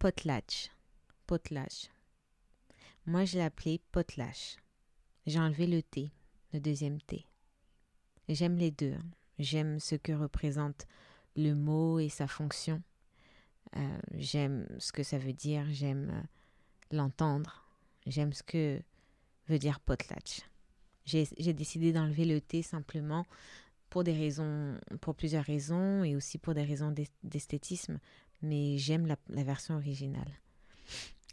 Potlatch. Potlatch. Moi, je l'ai appelé potlatch. J'ai enlevé le T, le deuxième T. J'aime les deux. Hein. J'aime ce que représente le mot et sa fonction. Euh, j'aime ce que ça veut dire. J'aime euh, l'entendre. J'aime ce que veut dire potlatch. J'ai décidé d'enlever le T simplement pour des raisons, pour plusieurs raisons et aussi pour des raisons d'esthétisme, mais j'aime la, version originale.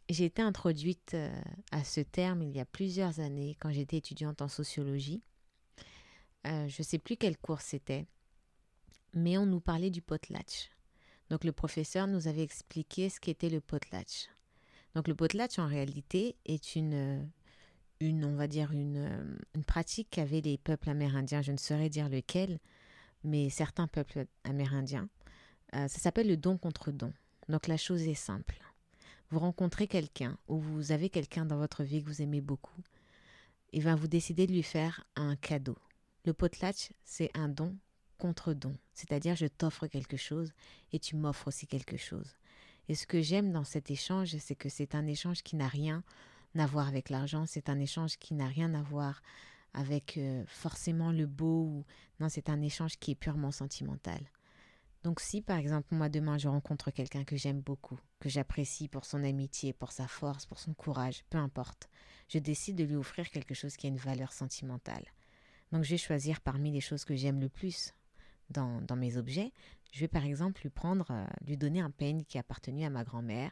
J'ai été introduite euh, à ce terme il y a plusieurs années quand j'étais étudiante en sociologie. Euh, je ne sais plus quel cours c'était, mais on nous parlait du potlatch. Donc le professeur nous avait expliqué ce qu'était le potlatch. Donc le potlatch en réalité est une, une on va dire une, pratique qu'avaient les peuples amérindiens. Je ne saurais dire lequel, mais certains peuples amérindiens euh, ça s'appelle le don contre don. Donc la chose est simple. Vous rencontrez quelqu'un ou vous avez quelqu'un dans votre vie que vous aimez beaucoup et va vous décidez de lui faire un cadeau. Le potlatch, c'est un don contre don. C'est-à-dire je t'offre quelque chose et tu m'offres aussi quelque chose. Et ce que j'aime dans cet échange, c'est que c'est un échange qui n'a rien à voir avec l'argent, c'est un échange qui n'a rien à voir avec euh, forcément le beau. Ou... Non, c'est un échange qui est purement sentimental. Donc si par exemple moi demain je rencontre quelqu'un que j'aime beaucoup, que j'apprécie pour son amitié, pour sa force, pour son courage, peu importe, je décide de lui offrir quelque chose qui a une valeur sentimentale. Donc je vais choisir parmi les choses que j'aime le plus dans, dans, mes objets. Je vais par exemple lui prendre, euh, lui donner un peigne qui a appartenu à ma grand-mère,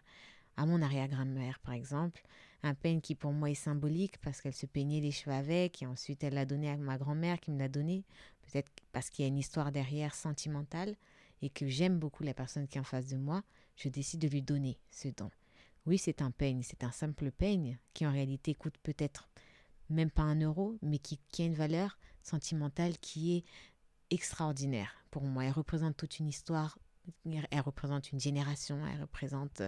à mon arrière-grand-mère par exemple, un peigne qui pour moi est symbolique parce qu'elle se peignait les cheveux avec et ensuite elle l'a donné à ma grand-mère qui me l'a donné, peut-être parce qu'il y a une histoire derrière sentimentale et que j'aime beaucoup la personne qui est en face de moi, je décide de lui donner ce don. Oui, c'est un peigne, c'est un simple peigne qui en réalité coûte peut-être même pas un euro, mais qui, a une valeur sentimentale qui est extraordinaire pour moi. Elle représente toute une histoire, elle représente une génération, elle représente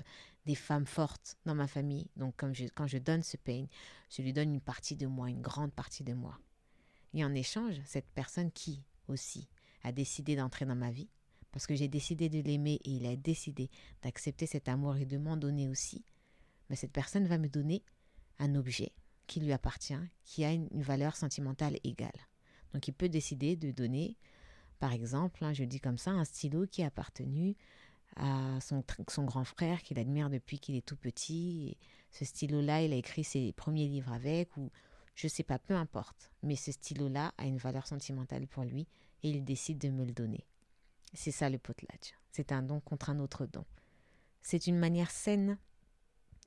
des femmes fortes dans ma famille. Donc quand je donne ce peigne, je lui donne une partie de moi, une grande partie de moi. Et en échange, cette personne qui aussi a décidé d'entrer dans ma vie, parce que j'ai décidé de l'aimer et il a décidé d'accepter cet amour et de m'en donner aussi, mais cette personne va me donner un objet qui lui appartient, qui a une valeur sentimentale égale. Donc il peut décider de donner, par exemple, hein, je dis comme ça, un stylo qui a appartenu à son, grand frère qu'il admire depuis qu'il est tout petit. Et ce stylo-là, il a écrit ses premiers livres avec, ou je sais pas, peu importe. Mais ce stylo-là a une valeur sentimentale pour lui et il décide de me le donner. C'est ça le potlatch. C'est un don contre un autre don. C'est une manière saine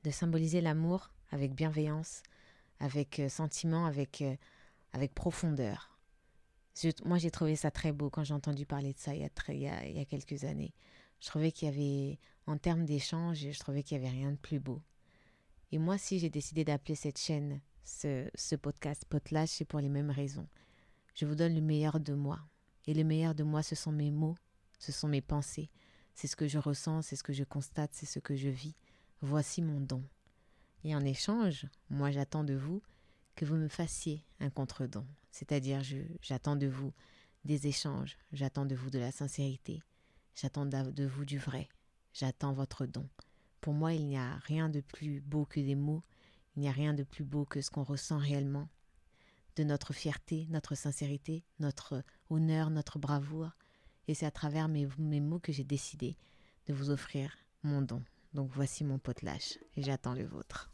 de symboliser l'amour avec bienveillance, avec euh, sentiment, avec, euh, avec profondeur. moi, j'ai trouvé ça très beau quand j'ai entendu parler de ça il y, a il, y a, quelques années. Je trouvais qu'il y avait, en termes d'échange, je trouvais qu'il n'y avait rien de plus beau. Et moi, si j'ai décidé d'appeler cette chaîne, ce, ce podcast Potlatch, c'est pour les mêmes raisons. Je vous donne le meilleur de moi. Et le meilleur de moi, ce sont mes mots, ce sont mes pensées, c'est ce que je ressens, c'est ce que je constate, c'est ce que je vis. Voici mon don. Et en échange, moi j'attends de vous que vous me fassiez un contre-don. C'est-à-dire, j'attends de vous des échanges, j'attends de vous de la sincérité, j'attends de vous du vrai, j'attends votre don. Pour moi, il n'y a rien de plus beau que des mots, il n'y a rien de plus beau que ce qu'on ressent réellement, de notre fierté, notre sincérité, notre honneur, notre bravoure, et c'est à travers mes, mots que j'ai décidé de vous offrir mon don. Donc voici mon potlatch et j'attends le vôtre.